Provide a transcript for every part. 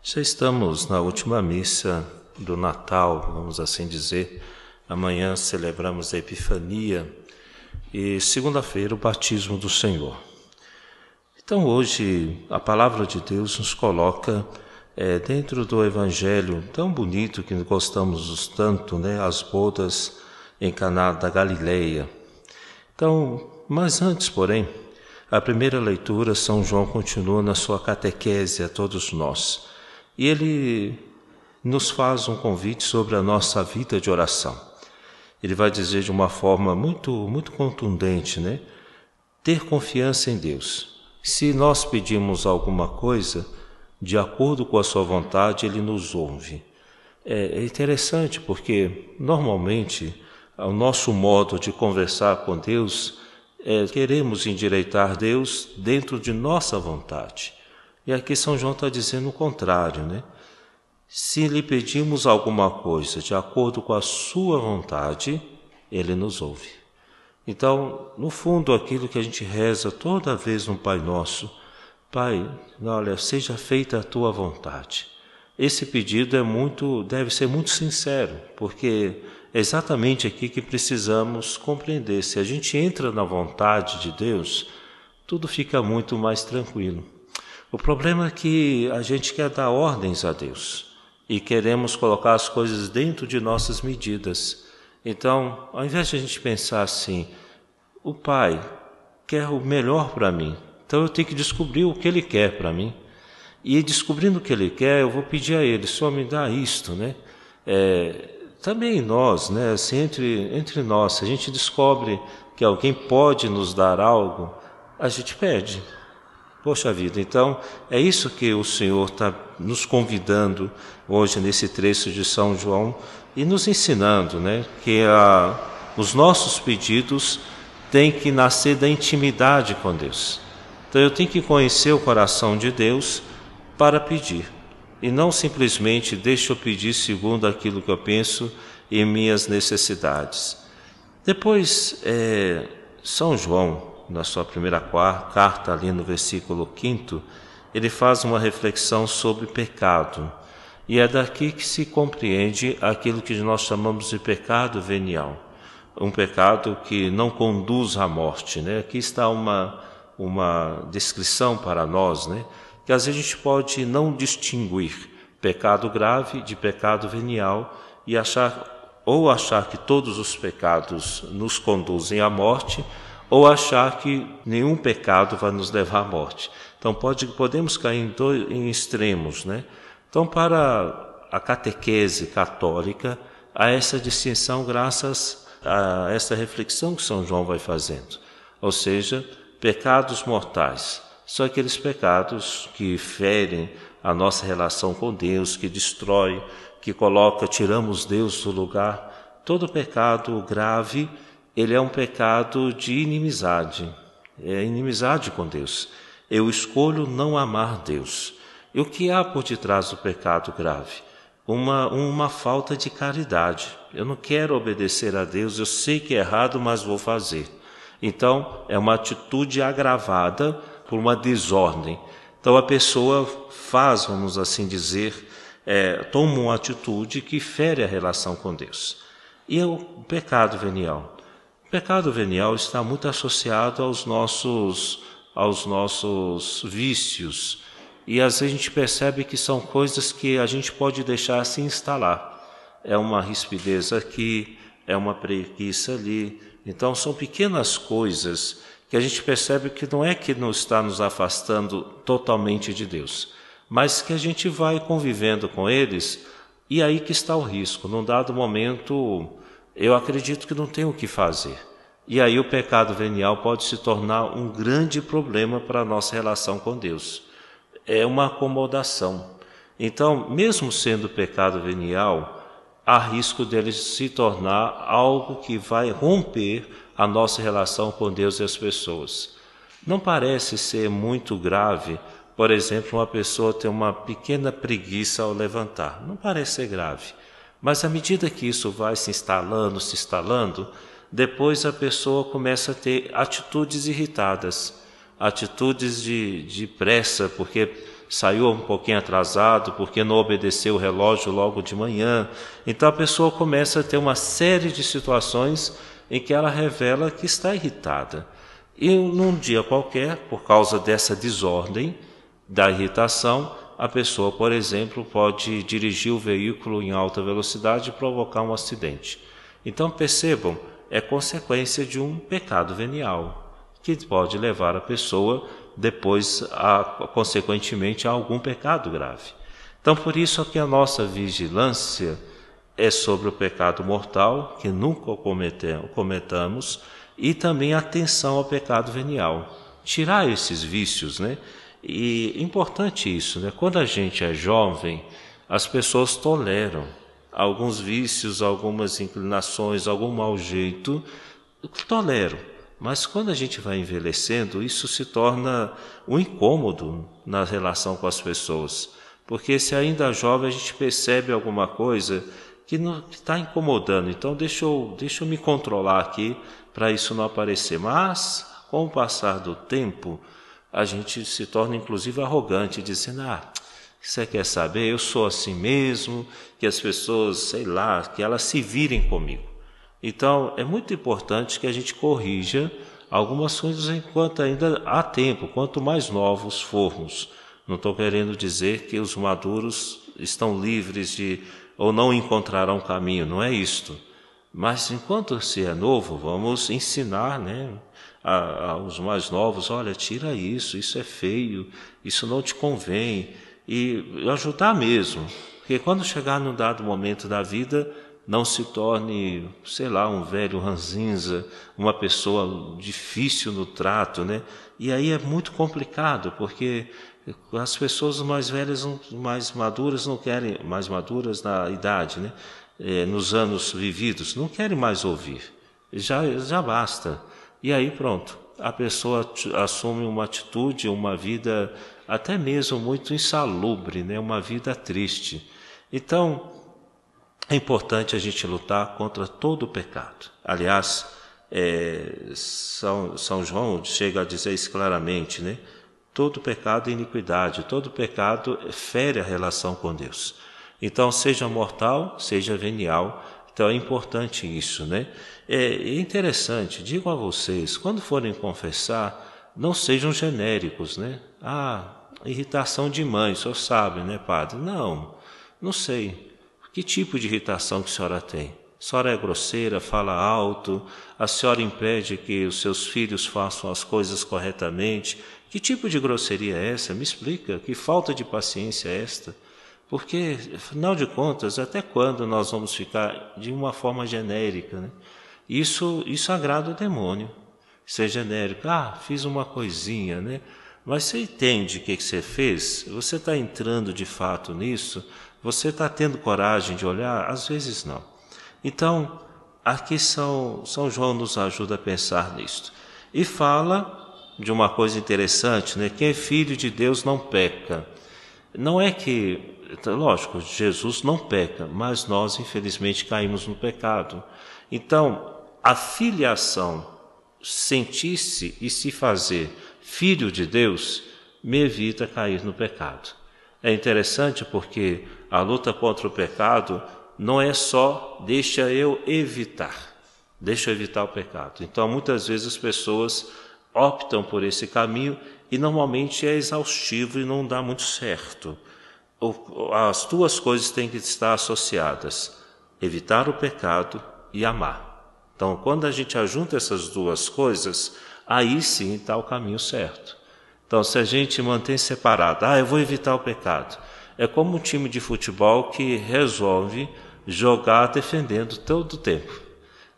Já estamos na última missa do Natal, vamos assim dizer. Amanhã celebramos a Epifania e segunda-feira o batismo do Senhor. Então hoje a palavra de Deus nos coloca é, dentro do Evangelho tão bonito que gostamos tanto, né? As bodas em Caná da Galileia. Então, mas antes, porém, a primeira leitura, São João continua na sua catequese a todos nós e ele nos faz um convite sobre a nossa vida de oração. Ele vai dizer de uma forma muito, muito contundente, né? Ter confiança em Deus. Se nós pedimos alguma coisa, de acordo com a sua vontade, ele nos ouve. É, é interessante porque, normalmente, o nosso modo de conversar com Deus é queremos endireitar Deus dentro de nossa vontade. E aqui São João está dizendo o contrário, né? Se lhe pedimos alguma coisa de acordo com a sua vontade, ele nos ouve. Então, no fundo, aquilo que a gente reza toda vez no Pai Nosso, Pai, olha, seja feita a tua vontade. Esse pedido é muito, deve ser muito sincero, porque é exatamente aqui que precisamos compreender. Se a gente entra na vontade de Deus, tudo fica muito mais tranquilo. O problema é que a gente quer dar ordens a Deus e queremos colocar as coisas dentro de nossas medidas. Então, ao invés de a gente pensar assim, o Pai quer o melhor para mim, então eu tenho que descobrir o que Ele quer para mim. E descobrindo o que Ele quer, eu vou pedir a Ele, Senhor, me dá isto, né? É, também nós, né? Assim, entre, entre nós, se a gente descobre que alguém pode nos dar algo, a gente pede. Poxa vida, então é isso que o Senhor está nos convidando hoje nesse trecho de São João e nos ensinando, né? Que a, os nossos pedidos têm que nascer da intimidade com Deus. Então eu tenho que conhecer o coração de Deus para pedir e não simplesmente deixa eu pedir segundo aquilo que eu penso e minhas necessidades. Depois, é, São João na sua primeira carta, ali no versículo 5, ele faz uma reflexão sobre pecado. E é daqui que se compreende aquilo que nós chamamos de pecado venial. Um pecado que não conduz à morte. Né? Aqui está uma, uma descrição para nós, né? que às vezes a gente pode não distinguir pecado grave de pecado venial e achar ou achar que todos os pecados nos conduzem à morte, ou achar que nenhum pecado vai nos levar à morte. Então pode, podemos cair em, dois, em extremos, né? Então para a catequese católica há essa distinção graças a essa reflexão que São João vai fazendo. Ou seja, pecados mortais são aqueles pecados que ferem a nossa relação com Deus, que destrói, que coloca, tiramos Deus do lugar. Todo pecado grave ele é um pecado de inimizade, é inimizade com Deus. Eu escolho não amar Deus. E o que há por detrás do pecado grave? Uma, uma falta de caridade. Eu não quero obedecer a Deus, eu sei que é errado, mas vou fazer. Então, é uma atitude agravada por uma desordem. Então, a pessoa faz, vamos assim dizer, é, toma uma atitude que fere a relação com Deus. E é o pecado venial. O pecado venial está muito associado aos nossos, aos nossos vícios. E às vezes a gente percebe que são coisas que a gente pode deixar se instalar. É uma rispidez aqui, é uma preguiça ali. Então são pequenas coisas que a gente percebe que não é que não está nos afastando totalmente de Deus, mas que a gente vai convivendo com eles e aí que está o risco. Num dado momento, eu acredito que não tem o que fazer. E aí o pecado venial pode se tornar um grande problema para a nossa relação com Deus. é uma acomodação. Então, mesmo sendo pecado venial, há risco dele se tornar algo que vai romper a nossa relação com Deus e as pessoas. Não parece ser muito grave, por exemplo, uma pessoa ter uma pequena preguiça ao levantar. Não parece ser grave. Mas à medida que isso vai se instalando, se instalando, depois a pessoa começa a ter atitudes irritadas, atitudes de, de pressa, porque saiu um pouquinho atrasado, porque não obedeceu o relógio logo de manhã. Então a pessoa começa a ter uma série de situações em que ela revela que está irritada. E num dia qualquer, por causa dessa desordem, da irritação, a pessoa, por exemplo, pode dirigir o veículo em alta velocidade e provocar um acidente. Então percebam, é consequência de um pecado venial, que pode levar a pessoa depois, a, consequentemente, a algum pecado grave. Então, por isso que a nossa vigilância é sobre o pecado mortal, que nunca cometamos, e também atenção ao pecado venial. Tirar esses vícios, né? E importante isso, né? Quando a gente é jovem, as pessoas toleram alguns vícios, algumas inclinações, algum mau jeito, toleram. Mas quando a gente vai envelhecendo, isso se torna um incômodo na relação com as pessoas. Porque se ainda jovem a gente percebe alguma coisa que está incomodando, então deixa eu, deixa eu me controlar aqui para isso não aparecer. Mas, com o passar do tempo, a gente se torna inclusive arrogante, dizendo: Ah, você quer saber? Eu sou assim mesmo, que as pessoas, sei lá, que elas se virem comigo. Então, é muito importante que a gente corrija algumas coisas enquanto ainda há tempo, quanto mais novos formos. Não estou querendo dizer que os maduros estão livres de ou não encontrarão caminho, não é isto. Mas enquanto se é novo, vamos ensinar, né? Aos mais novos, olha, tira isso, isso é feio, isso não te convém, e ajudar mesmo, porque quando chegar num dado momento da vida, não se torne, sei lá, um velho ranzinza, uma pessoa difícil no trato, né? E aí é muito complicado, porque as pessoas mais velhas, mais maduras não querem, mais maduras na idade, né? É, nos anos vividos, não querem mais ouvir. Já, já basta. E aí pronto, a pessoa assume uma atitude, uma vida até mesmo muito insalubre, né? uma vida triste. Então, é importante a gente lutar contra todo o pecado. Aliás, é, São, São João chega a dizer isso claramente, né? Todo pecado é iniquidade, todo pecado fere a relação com Deus. Então, seja mortal, seja venial, então é importante isso, né? É interessante, digo a vocês, quando forem confessar, não sejam genéricos, né? Ah, irritação de mãe, o senhor sabe, né, padre? Não, não sei. Que tipo de irritação que a senhora tem? A senhora é grosseira, fala alto, a senhora impede que os seus filhos façam as coisas corretamente. Que tipo de grosseria é essa? Me explica. Que falta de paciência é esta? Porque, afinal de contas, até quando nós vamos ficar de uma forma genérica? Né? Isso, isso agrada o demônio. Ser genérico, ah, fiz uma coisinha, né? Mas você entende o que, que você fez? Você está entrando de fato nisso? Você está tendo coragem de olhar? Às vezes não. Então, aqui São, São João nos ajuda a pensar nisto. E fala de uma coisa interessante, né? Quem é filho de Deus não peca. Não é que então, lógico, Jesus não peca, mas nós, infelizmente, caímos no pecado. Então, a filiação, sentir-se e se fazer filho de Deus, me evita cair no pecado. É interessante porque a luta contra o pecado não é só deixa eu evitar, deixa eu evitar o pecado. Então, muitas vezes as pessoas optam por esse caminho e normalmente é exaustivo e não dá muito certo as duas coisas têm que estar associadas: evitar o pecado e amar. Então, quando a gente ajunta essas duas coisas, aí sim está o caminho certo. Então, se a gente mantém separado, ah, eu vou evitar o pecado, é como um time de futebol que resolve jogar defendendo todo o tempo.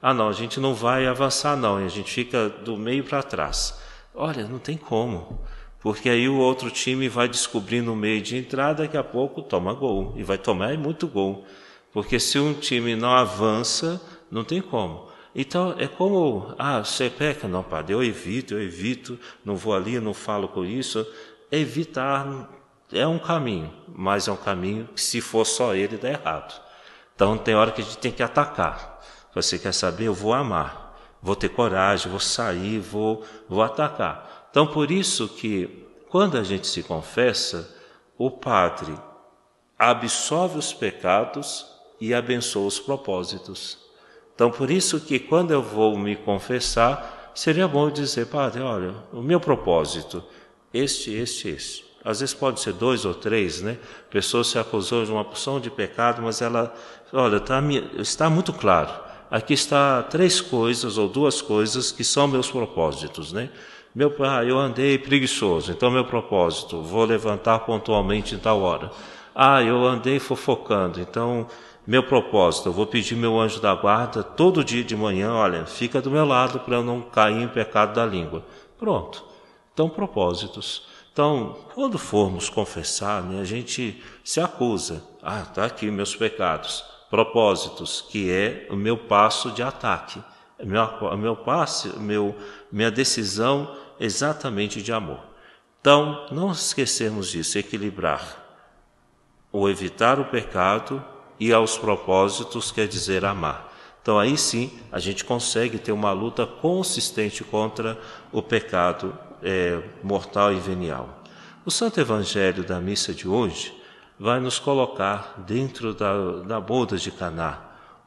Ah, não, a gente não vai avançar, não, a gente fica do meio para trás. Olha, não tem como. porque aí o outro time vai descobrindo o meio de entrada, daqui a pouco toma gol, e vai tomar muito gol. Porque se um time não avança, não tem como. Então é como, ah, você peca, não, padre, eu evito, eu evito, não vou ali, não falo com isso. Evitar é um caminho, mas é um caminho que se for só ele dá errado. Então tem hora que a gente tem que atacar. Você quer saber? Eu vou amar, vou ter coragem, vou sair, vou, vou atacar. Então por isso que quando a gente se confessa, o padre absolve os pecados e abençoa os propósitos. Então, por isso que quando eu vou me confessar, seria bom dizer, Padre, olha, o meu propósito, este, este, este. Às vezes pode ser dois ou três, né? A pessoa se acusou de uma porção de pecado, mas ela, olha, tá, está muito claro. Aqui está três coisas ou duas coisas que são meus propósitos, né? Meu pai, eu andei preguiçoso, então meu propósito, vou levantar pontualmente em tal hora. Ah, eu andei fofocando, então meu propósito, eu vou pedir meu anjo da guarda todo dia de manhã, olha, fica do meu lado para eu não cair em pecado da língua. Pronto. Então, propósitos. Então, quando formos confessar, né, a gente se acusa. Ah, está aqui meus pecados. Propósitos, que é o meu passo de ataque. Meu, meu passo, meu, minha decisão exatamente de amor. Então, não esquecermos disso, equilibrar ou evitar o pecado e aos propósitos quer dizer amar. Então aí sim a gente consegue ter uma luta consistente contra o pecado é, mortal e venial. O Santo Evangelho da missa de hoje vai nos colocar dentro da, da boda de Caná.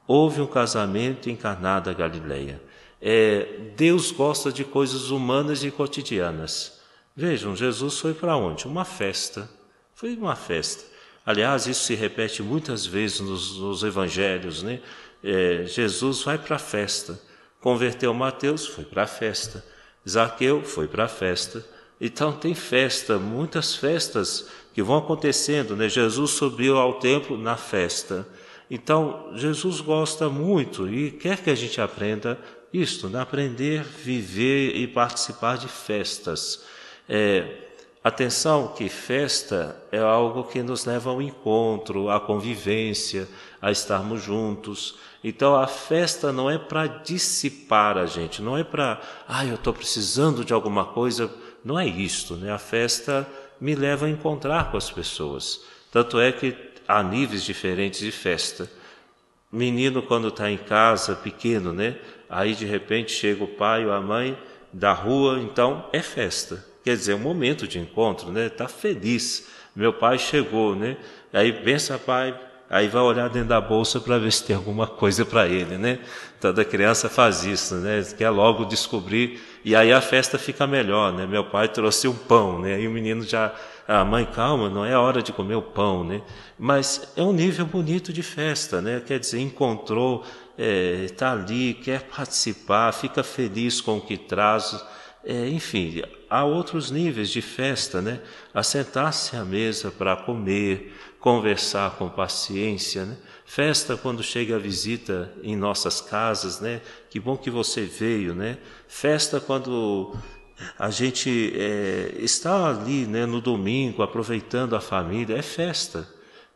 Houve um casamento em Caná da Galileia. É, Deus gosta de coisas humanas e cotidianas. Vejam, Jesus foi para onde? Uma festa. Foi uma festa. Aliás, isso se repete muitas vezes nos, nos evangelhos, né? É, Jesus vai para a festa. Converteu Mateus, foi para a festa. Zaqueu foi para a festa. Então tem festa, muitas festas que vão acontecendo, né? Jesus subiu ao templo na festa. Então Jesus gosta muito e quer que a gente aprenda isto, né? aprender, viver e participar de festas. É, Atenção que festa é algo que nos leva ao encontro, à convivência, a estarmos juntos. Então a festa não é para dissipar a gente, não é para, ah, eu estou precisando de alguma coisa. Não é isto, né? A festa me leva a encontrar com as pessoas. Tanto é que há níveis diferentes de festa. Menino quando está em casa, pequeno, né? Aí de repente chega o pai ou a mãe da rua, então é festa quer dizer, um momento de encontro, né? Está feliz. Meu pai chegou, né? Aí pensa, pai, aí vai olhar dentro da bolsa para ver se tem alguma coisa para ele, né? Toda criança faz isso, né? Quer logo descobrir e aí a festa fica melhor, né? Meu pai trouxe um pão, né? Aí o menino já, ah, mãe, calma, não é hora de comer o pão, né? Mas é um nível bonito de festa, né? Quer dizer, encontrou, está é, ali, quer participar, fica feliz com o que traz é, enfim, há outros níveis de festa, né? Assentar-se à mesa para comer, conversar com paciência, né? Festa quando chega a visita em nossas casas, né? Que bom que você veio, né? Festa quando a gente é, está ali, né? No domingo, aproveitando a família, é festa.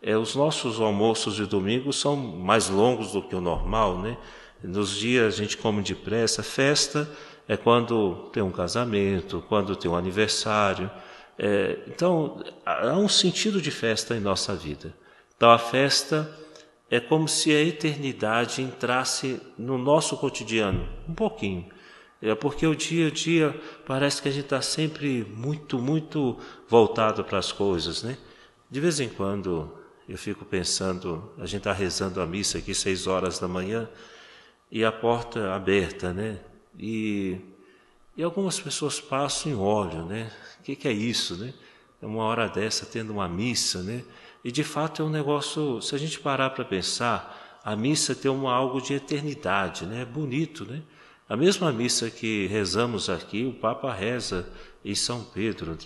É, os nossos almoços de domingo são mais longos do que o normal, né? Nos dias a gente come depressa, festa é quando tem um casamento, quando tem um aniversário. É, então, há um sentido de festa em nossa vida. Então, a festa é como se a eternidade entrasse no nosso cotidiano, um pouquinho. É porque o dia a dia parece que a gente está sempre muito, muito voltado para as coisas, né? De vez em quando eu fico pensando, a gente está rezando a missa aqui seis horas da manhã e a porta aberta, né? E, e algumas pessoas passam em óleo, né? O que, que é isso, né? Uma hora dessa tendo uma missa, né? E de fato é um negócio, se a gente parar para pensar, a missa tem uma, algo de eternidade, né? É bonito, né? A mesma missa que rezamos aqui, o Papa reza em São Pedro.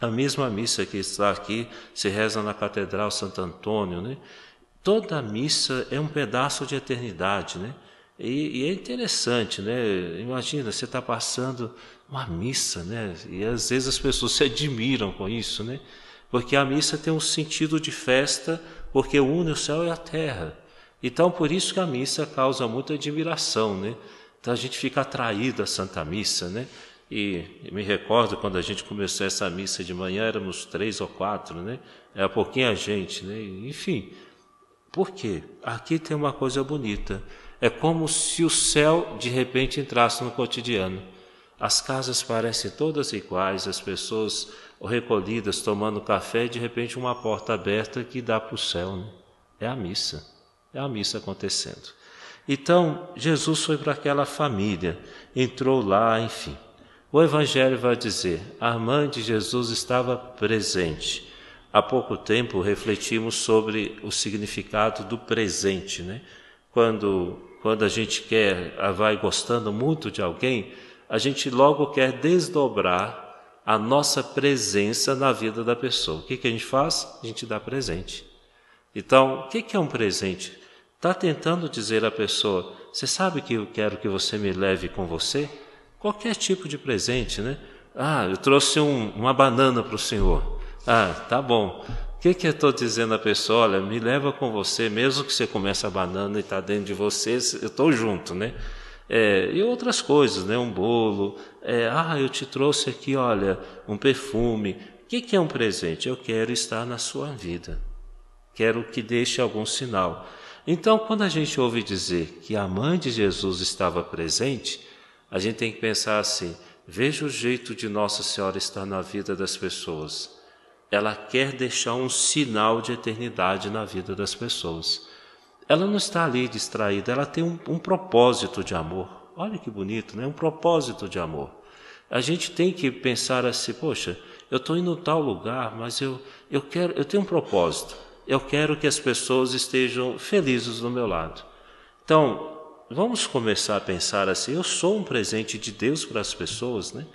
A mesma missa que está aqui se reza na Catedral Santo Antônio, né? Toda missa é um pedaço de eternidade, né? E, e é interessante, né? Imagina, você está passando uma missa, né? E às vezes as pessoas se admiram com isso, né? Porque a missa tem um sentido de festa, porque une o céu e a terra. Então, por isso que a missa causa muita admiração, né? Então a gente fica atraído à Santa Missa, né? E me recordo quando a gente começou essa missa de manhã, éramos três ou quatro, né? Era pouquinha gente, né? Enfim, por quê? Aqui tem uma coisa bonita. É como se o céu de repente entrasse no cotidiano. As casas parecem todas iguais, as pessoas recolhidas tomando café, e de repente uma porta aberta que dá para o céu. Né? É a missa, é a missa acontecendo. Então, Jesus foi para aquela família, entrou lá, enfim. O Evangelho vai dizer: a mãe de Jesus estava presente. Há pouco tempo refletimos sobre o significado do presente, né? Quando, quando a gente quer, vai gostando muito de alguém, a gente logo quer desdobrar a nossa presença na vida da pessoa. O que, que a gente faz? A gente dá presente. Então, o que, que é um presente? Está tentando dizer à pessoa: Você sabe que eu quero que você me leve com você? Qualquer tipo de presente, né? Ah, eu trouxe um, uma banana para o senhor. Ah, tá bom. Que, que eu estou dizendo à pessoa? Olha, me leva com você, mesmo que você comece a banana e está dentro de você, eu estou junto, né? É, e outras coisas, né? Um bolo. É, ah, eu te trouxe aqui, olha, um perfume. O que, que é um presente? Eu quero estar na sua vida. Quero que deixe algum sinal. Então, quando a gente ouve dizer que a mãe de Jesus estava presente, a gente tem que pensar assim: veja o jeito de Nossa Senhora estar na vida das pessoas. Ela quer deixar um sinal de eternidade na vida das pessoas. Ela não está ali distraída, ela tem um, um propósito de amor. Olha que bonito, né? Um propósito de amor. A gente tem que pensar assim: poxa, eu estou indo em tal lugar, mas eu, eu quero, eu tenho um propósito eu quero que as pessoas estejam felizes do meu lado. Então, vamos começar a pensar assim: eu sou um presente de Deus para as pessoas, né?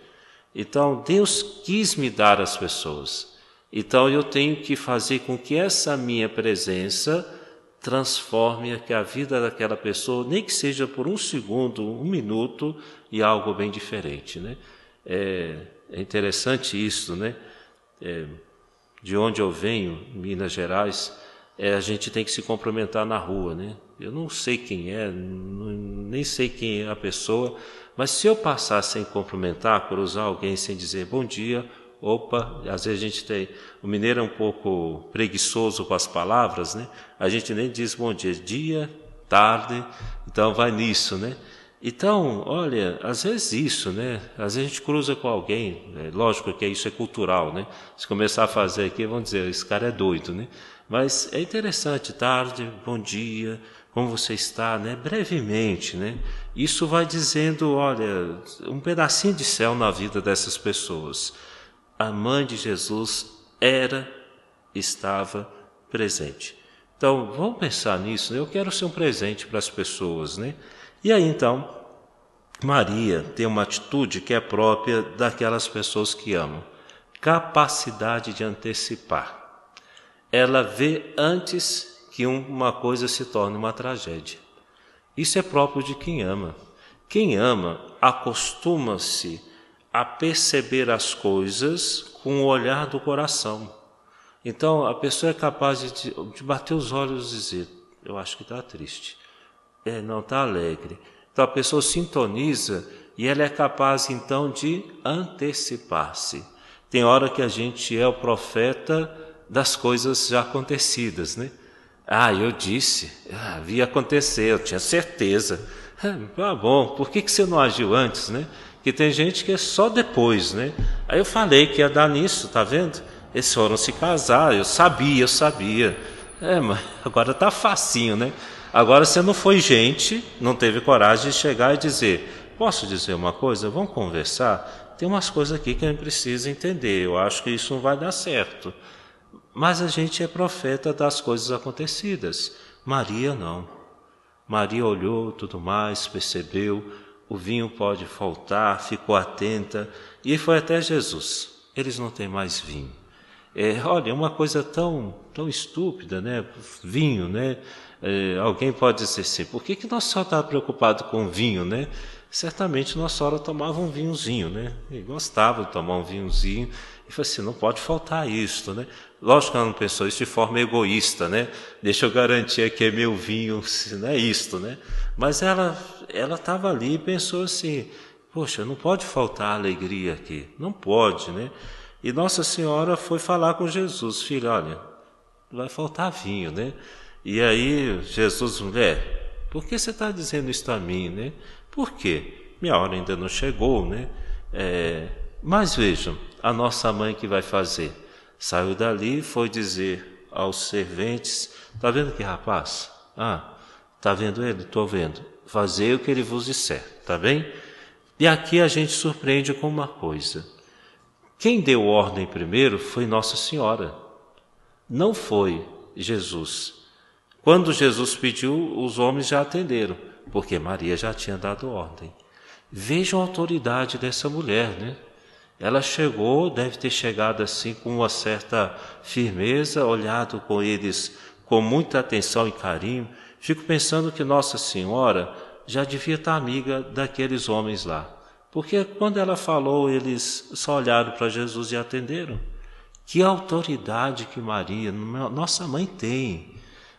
Então, Deus quis me dar as pessoas. Então, eu tenho que fazer com que essa minha presença transforme a vida daquela pessoa, nem que seja por um segundo, um minuto, e algo bem diferente, né? É, é interessante isso, né? É, de onde eu venho, Minas Gerais, é, a gente tem que se cumprimentar na rua, né? Eu não sei quem é, nem sei quem é a pessoa, mas se eu passar sem cumprimentar, cruzar alguém sem dizer bom dia, opa, às vezes a gente tem, o mineiro é um pouco preguiçoso com as palavras, né? A gente nem diz bom dia, dia, tarde, então vai nisso, né? Então, olha, às vezes isso, né? Às vezes a gente cruza com alguém, né? lógico que isso é cultural, né? Se começar a fazer aqui, vão dizer, esse cara é doido, né? Mas é interessante, tarde, bom dia, como você está, né? Brevemente, né? Isso vai dizendo, olha, um pedacinho de céu na vida dessas pessoas. A mãe de Jesus era, estava presente. Então, vamos pensar nisso, né? Eu quero ser um presente para as pessoas, né? E aí então, Maria tem uma atitude que é própria daquelas pessoas que amam capacidade de antecipar. Ela vê antes que uma coisa se torne uma tragédia. Isso é próprio de quem ama. Quem ama acostuma-se a perceber as coisas com o olhar do coração. Então a pessoa é capaz de, de bater os olhos e dizer: Eu acho que está triste é, não está alegre. Então a pessoa sintoniza e ela é capaz então de antecipar-se. Tem hora que a gente é o profeta das coisas já acontecidas, né? Ah, eu disse, ah, acontecer, eu tinha certeza. Ah, bom, por que, que você não agiu antes, né? Que tem gente que é só depois, né? Aí eu falei que ia dar nisso, tá vendo? Eles foram se casar, eu sabia, eu sabia. É, mas agora tá facinho, né? Agora você não foi gente, não teve coragem de chegar e dizer: Posso dizer uma coisa? Vamos conversar? Tem umas coisas aqui que a gente precisa entender. Eu acho que isso não vai dar certo. Mas a gente é profeta das coisas acontecidas. Maria não. Maria olhou tudo mais, percebeu, o vinho pode faltar, ficou atenta e foi até Jesus. Eles não têm mais vinho. É, olha, é uma coisa tão, tão estúpida, né? Vinho, né? É, alguém pode dizer assim, por que, que Nossa Senhora estava preocupado com vinho, né? Certamente Nossa Senhora tomava um vinhozinho, né? E gostava de tomar um vinhozinho. E falou assim, não pode faltar isto, né? Lógico que ela não pensou isso de forma egoísta, né? Deixa eu garantir que é meu vinho, não é isto, né? Mas ela ela estava ali e pensou assim, poxa, não pode faltar alegria aqui, não pode, né? E Nossa Senhora foi falar com Jesus, filho, olha, vai faltar vinho, né? E aí Jesus, mulher, por que você está dizendo isso a mim, né? Por quê? Minha hora ainda não chegou, né? É, mas vejam, a nossa mãe que vai fazer, saiu dali e foi dizer aos serventes, tá vendo que rapaz? Ah, tá vendo ele? Estou vendo. Fazer o que ele vos disser, tá bem? E aqui a gente surpreende com uma coisa. Quem deu ordem primeiro foi Nossa Senhora, não foi Jesus. Quando Jesus pediu, os homens já atenderam, porque Maria já tinha dado ordem. Vejam a autoridade dessa mulher, né? Ela chegou, deve ter chegado assim com uma certa firmeza, olhado com eles com muita atenção e carinho. Fico pensando que Nossa Senhora já devia estar amiga daqueles homens lá. Porque quando ela falou, eles só olharam para Jesus e atenderam. Que autoridade que Maria, nossa mãe, tem.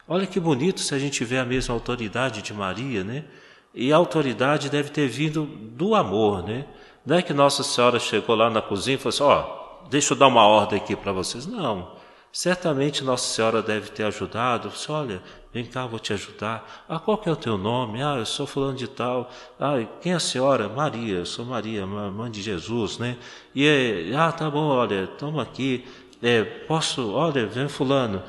Olha que bonito se a gente vê a mesma autoridade de Maria, né? E a autoridade deve ter vindo do amor, né? Não é que Nossa Senhora chegou lá na cozinha e falou assim: Ó, oh, deixa eu dar uma ordem aqui para vocês. Não. Certamente Nossa Senhora deve ter ajudado. Disse, Olha, vem cá, vou te ajudar. Ah, qual que é o teu nome? Ah, eu sou fulano de tal. Ah, quem é a senhora? Maria, eu sou Maria, mãe de Jesus, né? E é, ah, tá bom, olha, toma aqui. É, posso, olha, vem fulano.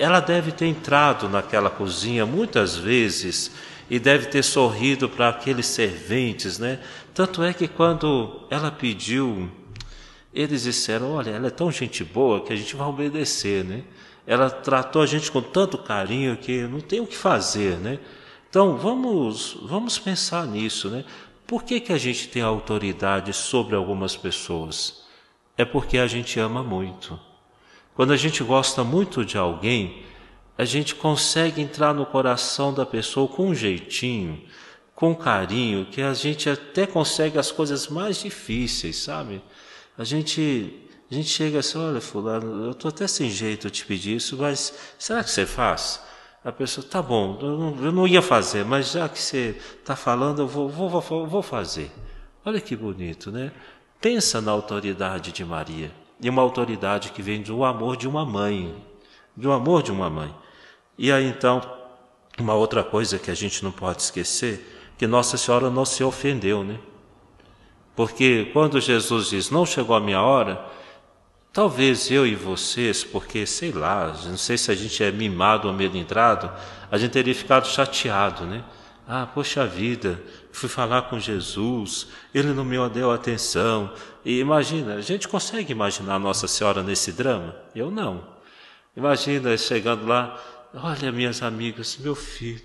Ela deve ter entrado naquela cozinha muitas vezes e deve ter sorrido para aqueles serventes, né? Tanto é que quando ela pediu eles disseram: Olha, ela é tão gente boa que a gente vai obedecer, né? Ela tratou a gente com tanto carinho que não tem o que fazer, né? Então vamos, vamos pensar nisso, né? Por que, que a gente tem autoridade sobre algumas pessoas? É porque a gente ama muito. Quando a gente gosta muito de alguém, a gente consegue entrar no coração da pessoa com um jeitinho, com carinho, que a gente até consegue as coisas mais difíceis, sabe? A gente, a gente chega assim, olha, fulano, eu estou até sem jeito de te pedir isso, mas será que você faz? A pessoa, tá bom, eu não, eu não ia fazer, mas já que você está falando, eu vou, vou, vou, vou fazer. Olha que bonito, né? Pensa na autoridade de Maria, e uma autoridade que vem do amor de uma mãe, do amor de uma mãe. E aí então, uma outra coisa que a gente não pode esquecer, que Nossa Senhora não se ofendeu, né? Porque quando Jesus diz, não chegou a minha hora, talvez eu e vocês, porque sei lá, não sei se a gente é mimado ou melindrado, a gente teria ficado chateado, né? Ah, poxa vida, fui falar com Jesus, ele não me deu atenção. E imagina, a gente consegue imaginar Nossa Senhora nesse drama? Eu não. Imagina chegando lá, olha, minhas amigas, meu filho,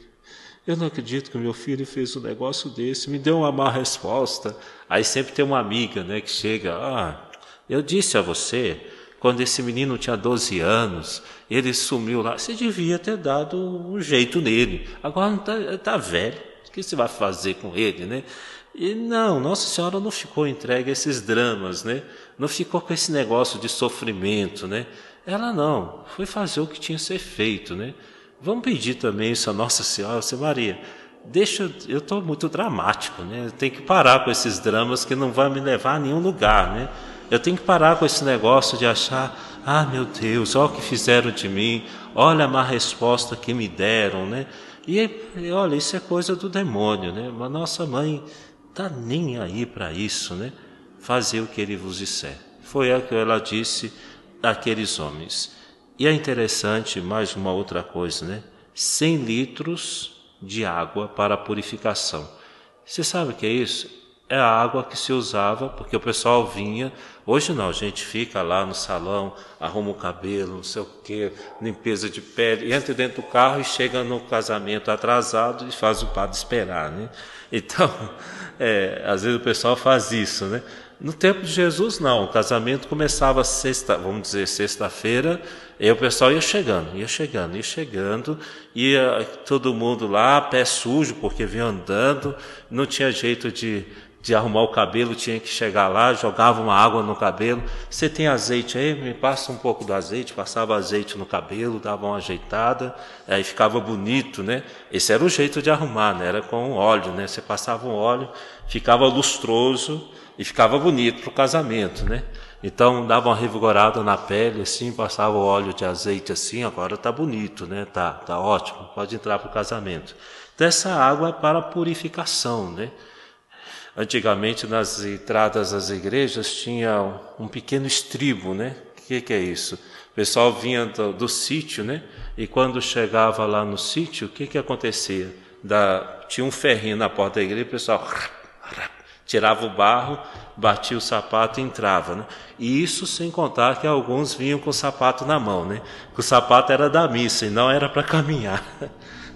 eu não acredito que meu filho fez um negócio desse, me deu uma má resposta. Aí sempre tem uma amiga, né, que chega, ah, eu disse a você, quando esse menino tinha 12 anos, ele sumiu lá, você devia ter dado um jeito nele. Agora está tá velho, o que você vai fazer com ele, né? E não, Nossa Senhora não ficou entregue a esses dramas, né? Não ficou com esse negócio de sofrimento, né? Ela não, foi fazer o que tinha que ser feito, né? Vamos pedir também isso a Nossa Senhora, você Maria. Deixa, eu estou muito dramático, né? Eu tenho que parar com esses dramas que não vão me levar a nenhum lugar, né? Eu tenho que parar com esse negócio de achar, ah, meu Deus, olha o que fizeram de mim, olha a má resposta que me deram, né? E olha, isso é coisa do demônio, né? Mas nossa mãe tá nem aí para isso, né? Fazer o que ele vos disser. Foi o que ela disse àqueles homens. E é interessante mais uma outra coisa, né? 100 litros de água para purificação. Você sabe o que é isso? É a água que se usava, porque o pessoal vinha. Hoje não, a gente fica lá no salão, arruma o cabelo, não sei o quê, limpeza de pele, entra dentro do carro e chega no casamento atrasado e faz o padre esperar, né? Então, é, às vezes o pessoal faz isso, né? No tempo de Jesus, não. O casamento começava sexta, vamos dizer, sexta-feira, e o pessoal ia chegando, ia chegando, ia chegando, ia todo mundo lá, pé sujo, porque vinha andando, não tinha jeito de, de arrumar o cabelo, tinha que chegar lá, jogava uma água no cabelo. Você tem azeite aí? Me passa um pouco do azeite, passava azeite no cabelo, dava uma ajeitada, aí ficava bonito, né? Esse era o jeito de arrumar, né? Era com óleo, né? Você passava um óleo, ficava lustroso, e ficava bonito para o casamento, né? Então dava uma revigorada na pele, assim, passava o óleo de azeite assim, agora está bonito, né? Tá, tá ótimo, pode entrar para o casamento. Então essa água é para purificação, né? Antigamente nas entradas das igrejas tinha um pequeno estribo, né? O que, que é isso? O pessoal vinha do, do sítio, né? E quando chegava lá no sítio, o que, que acontecia? Da, tinha um ferrinho na porta da igreja, o pessoal tirava o barro, batia o sapato e entrava. Né? E isso sem contar que alguns vinham com o sapato na mão, né? que o sapato era da missa e não era para caminhar.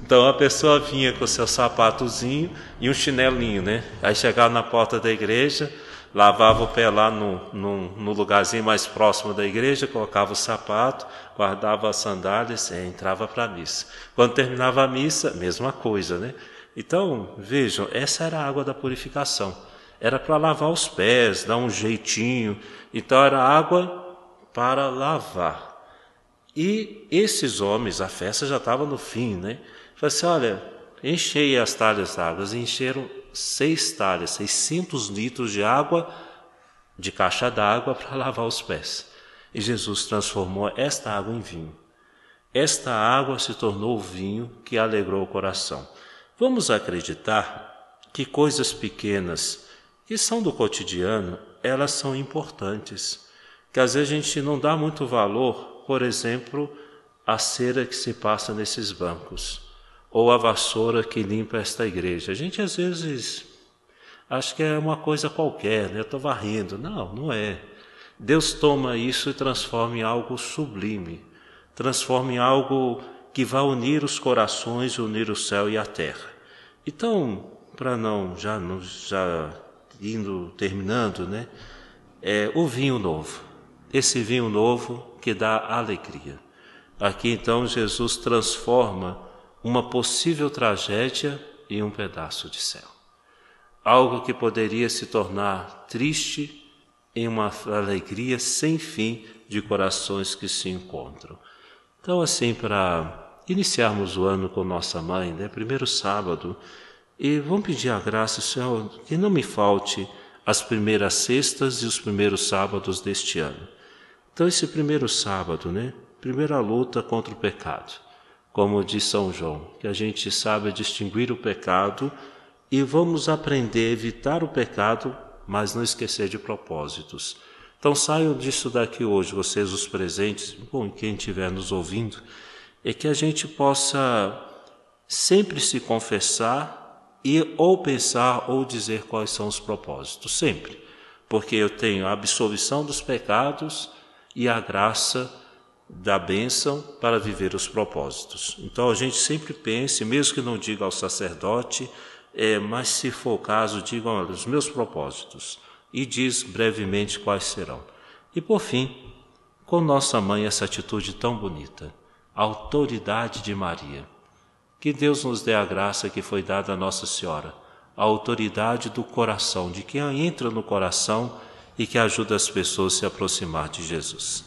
Então a pessoa vinha com o seu sapatozinho e um chinelinho, né? Aí chegava na porta da igreja, lavava o pé lá no, no, no lugarzinho mais próximo da igreja, colocava o sapato, guardava as sandálias e entrava para a missa. Quando terminava a missa, mesma coisa, né? Então, vejam, essa era a água da purificação era para lavar os pés, dar um jeitinho. Então era água para lavar. E esses homens, a festa já estava no fim, né? Falei assim: olha, enchei as talhas d'água. Encheram seis talhas, 600 litros de água, de caixa d'água para lavar os pés. E Jesus transformou esta água em vinho. Esta água se tornou o vinho que alegrou o coração. Vamos acreditar que coisas pequenas que são do cotidiano, elas são importantes. Que às vezes a gente não dá muito valor, por exemplo, à cera que se passa nesses bancos, ou a vassoura que limpa esta igreja. A gente às vezes acha que é uma coisa qualquer, né? Eu estou varrendo. Não, não é. Deus toma isso e transforma em algo sublime, transforma em algo que vai unir os corações, unir o céu e a terra. Então, para não já, já indo terminando, né? É o vinho novo. Esse vinho novo que dá alegria. Aqui então Jesus transforma uma possível tragédia em um pedaço de céu. Algo que poderia se tornar triste em uma alegria sem fim de corações que se encontram. Então, assim, para iniciarmos o ano com nossa mãe, né? Primeiro sábado, e vamos pedir a graça, Senhor, que não me falte as primeiras sextas e os primeiros sábados deste ano. Então, esse primeiro sábado, né? Primeira luta contra o pecado. Como diz São João, que a gente sabe distinguir o pecado e vamos aprender a evitar o pecado, mas não esquecer de propósitos. Então saiam disso daqui hoje, vocês os presentes, bom, quem estiver nos ouvindo, é que a gente possa sempre se confessar e ou pensar ou dizer quais são os propósitos, sempre, porque eu tenho a absolvição dos pecados e a graça da bênção para viver os propósitos. Então a gente sempre pense, mesmo que não diga ao sacerdote, é, mas se for o caso, diga olha, os meus propósitos e diz brevemente quais serão. E por fim, com nossa mãe essa atitude tão bonita, a autoridade de Maria. Que Deus nos dê a graça que foi dada a Nossa Senhora, a autoridade do coração, de quem entra no coração e que ajuda as pessoas a se aproximar de Jesus.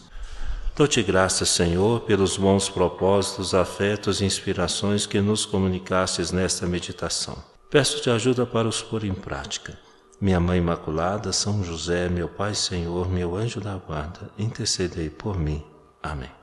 Dou-te graças, Senhor, pelos bons propósitos, afetos e inspirações que nos comunicastes nesta meditação. Peço-te ajuda para os pôr em prática. Minha Mãe Imaculada, São José, meu Pai Senhor, meu anjo da guarda, intercedei por mim. Amém.